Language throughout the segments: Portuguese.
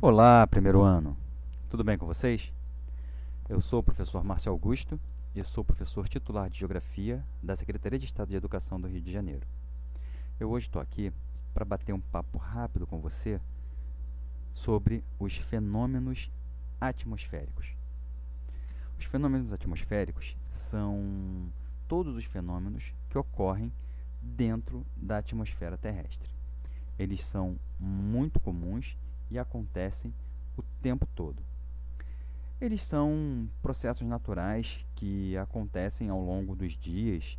Olá, primeiro ano. Tudo bem com vocês? Eu sou o professor Márcio Augusto e sou professor titular de Geografia da Secretaria de Estado de Educação do Rio de Janeiro. Eu hoje estou aqui para bater um papo rápido com você sobre os fenômenos atmosféricos. Os fenômenos atmosféricos são todos os fenômenos que ocorrem dentro da atmosfera terrestre. Eles são muito comuns e acontecem o tempo todo. Eles são processos naturais que acontecem ao longo dos dias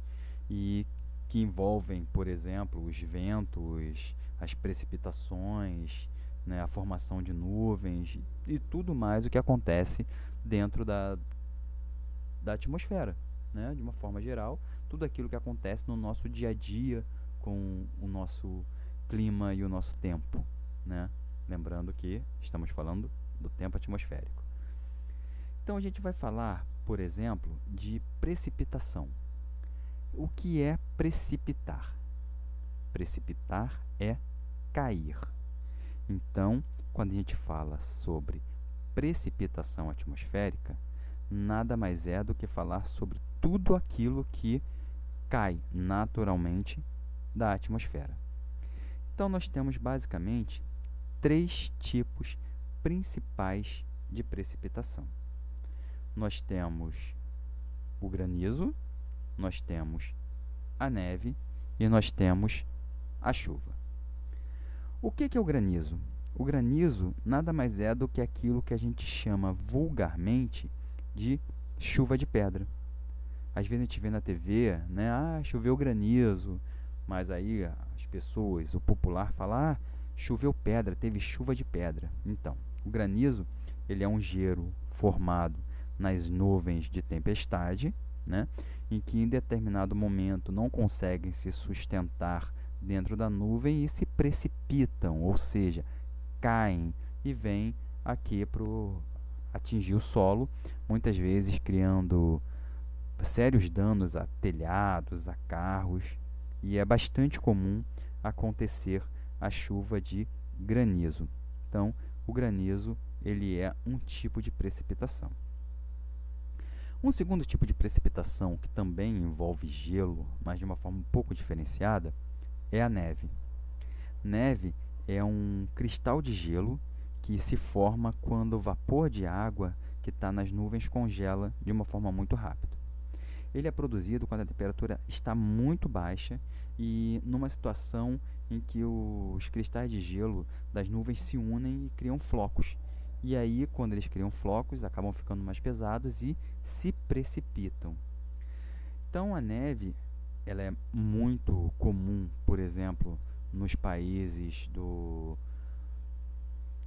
e que envolvem, por exemplo, os ventos, as precipitações, né, a formação de nuvens e tudo mais o que acontece dentro da, da atmosfera. Né, de uma forma geral, tudo aquilo que acontece no nosso dia a dia com o nosso clima e o nosso tempo. Né? Lembrando que estamos falando do tempo atmosférico. Então a gente vai falar, por exemplo, de precipitação. O que é precipitar? Precipitar é cair. Então, quando a gente fala sobre precipitação atmosférica, nada mais é do que falar sobre tudo aquilo que cai naturalmente da atmosfera. Então, nós temos basicamente três tipos principais de precipitação. Nós temos o granizo, nós temos a neve e nós temos a chuva. O que é o granizo? O granizo nada mais é do que aquilo que a gente chama vulgarmente de chuva de pedra. Às vezes a gente vê na TV, né? Ah, choveu granizo. Mas aí as pessoas, o popular fala, ah, choveu pedra, teve chuva de pedra. Então, o granizo ele é um gelo formado nas nuvens de tempestade, né, em que em determinado momento não conseguem se sustentar dentro da nuvem e se precipitam, ou seja, caem e vêm aqui para atingir o solo, muitas vezes criando sérios danos a telhados, a carros, e é bastante comum acontecer a chuva de granizo. Então, o granizo ele é um tipo de precipitação. Um segundo tipo de precipitação que também envolve gelo, mas de uma forma um pouco diferenciada, é a neve. Neve é um cristal de gelo que se forma quando o vapor de água que está nas nuvens congela de uma forma muito rápida. Ele é produzido quando a temperatura está muito baixa e numa situação em que os cristais de gelo das nuvens se unem e criam flocos. E aí, quando eles criam flocos, acabam ficando mais pesados e se precipitam. Então, a neve ela é muito comum, por exemplo, nos países do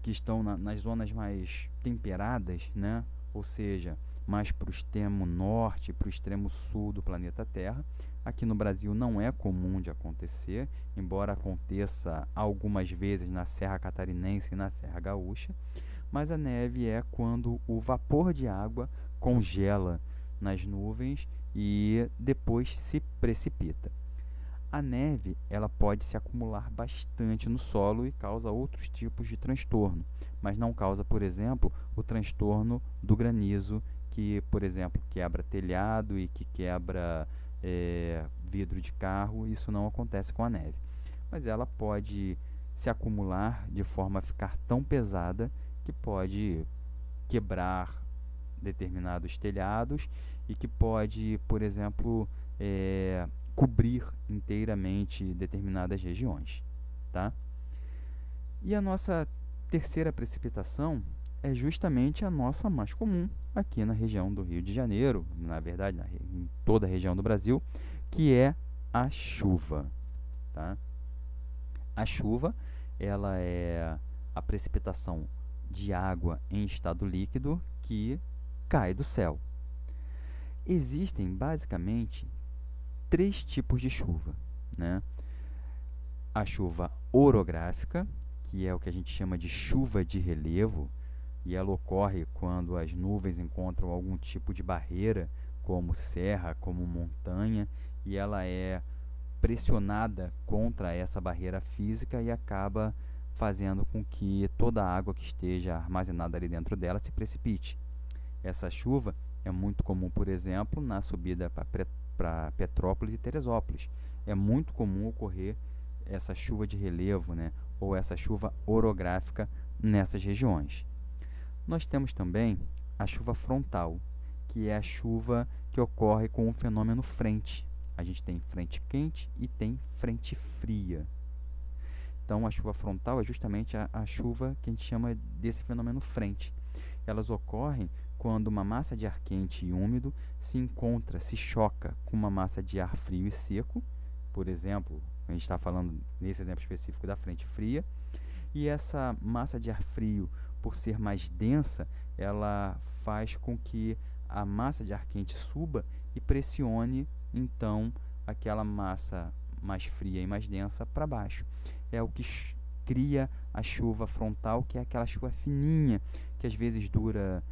que estão na, nas zonas mais temperadas, né? ou seja, mais para o extremo norte, para o extremo sul do planeta Terra. Aqui no Brasil não é comum de acontecer, embora aconteça algumas vezes na Serra Catarinense e na Serra Gaúcha. Mas a neve é quando o vapor de água congela nas nuvens e depois se precipita. A neve ela pode se acumular bastante no solo e causa outros tipos de transtorno, mas não causa, por exemplo, o transtorno do granizo que, por exemplo, quebra telhado e que quebra é, vidro de carro, isso não acontece com a neve. Mas ela pode se acumular de forma a ficar tão pesada que pode quebrar determinados telhados e que pode, por exemplo, é, cobrir inteiramente determinadas regiões. Tá? E a nossa terceira precipitação é justamente a nossa mais comum aqui na região do Rio de Janeiro, na verdade, na, em toda a região do Brasil, que é a chuva. Tá? A chuva ela é a precipitação de água em estado líquido que cai do céu. Existem basicamente três tipos de chuva. Né? A chuva orográfica, que é o que a gente chama de chuva de relevo, e ela ocorre quando as nuvens encontram algum tipo de barreira, como serra, como montanha, e ela é pressionada contra essa barreira física e acaba fazendo com que toda a água que esteja armazenada ali dentro dela se precipite. Essa chuva é muito comum, por exemplo, na subida para Petrópolis e Teresópolis. É muito comum ocorrer essa chuva de relevo, né, ou essa chuva orográfica nessas regiões. Nós temos também a chuva frontal, que é a chuva que ocorre com o fenômeno frente. A gente tem frente quente e tem frente fria. Então, a chuva frontal é justamente a, a chuva que a gente chama desse fenômeno frente. Elas ocorrem quando uma massa de ar quente e úmido se encontra, se choca com uma massa de ar frio e seco, por exemplo, a gente está falando nesse exemplo específico da frente fria, e essa massa de ar frio, por ser mais densa, ela faz com que a massa de ar quente suba e pressione então aquela massa mais fria e mais densa para baixo. É o que cria a chuva frontal, que é aquela chuva fininha, que às vezes dura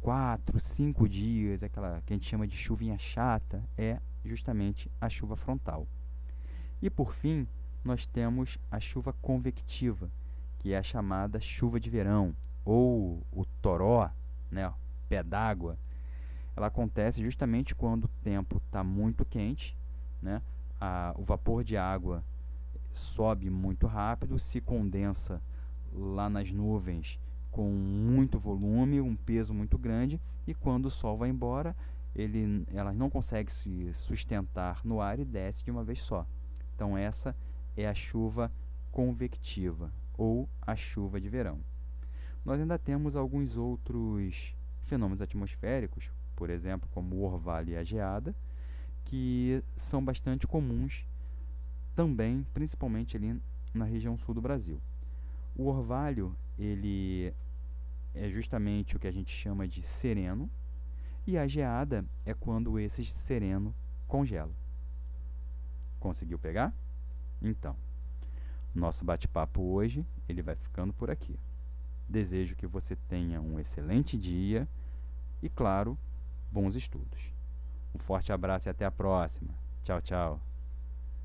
quatro, cinco dias, aquela que a gente chama de chuvinha chata, é justamente a chuva frontal. E por fim, nós temos a chuva convectiva, que é a chamada chuva de verão, ou o toró, né, pé d'água. Ela acontece justamente quando o tempo está muito quente, né, a, o vapor de água sobe muito rápido, se condensa lá nas nuvens com muito volume, um peso muito grande, e quando o sol vai embora, ele, ela não consegue se sustentar no ar e desce de uma vez só. Então essa é a chuva convectiva ou a chuva de verão. Nós ainda temos alguns outros fenômenos atmosféricos, por exemplo, como o orvalho e a geada, que são bastante comuns também, principalmente ali na região sul do Brasil. O orvalho, ele é justamente o que a gente chama de sereno, e a geada é quando esse sereno congela. Conseguiu pegar? Então, nosso bate-papo hoje ele vai ficando por aqui. Desejo que você tenha um excelente dia e, claro, bons estudos. Um forte abraço e até a próxima. Tchau, tchau.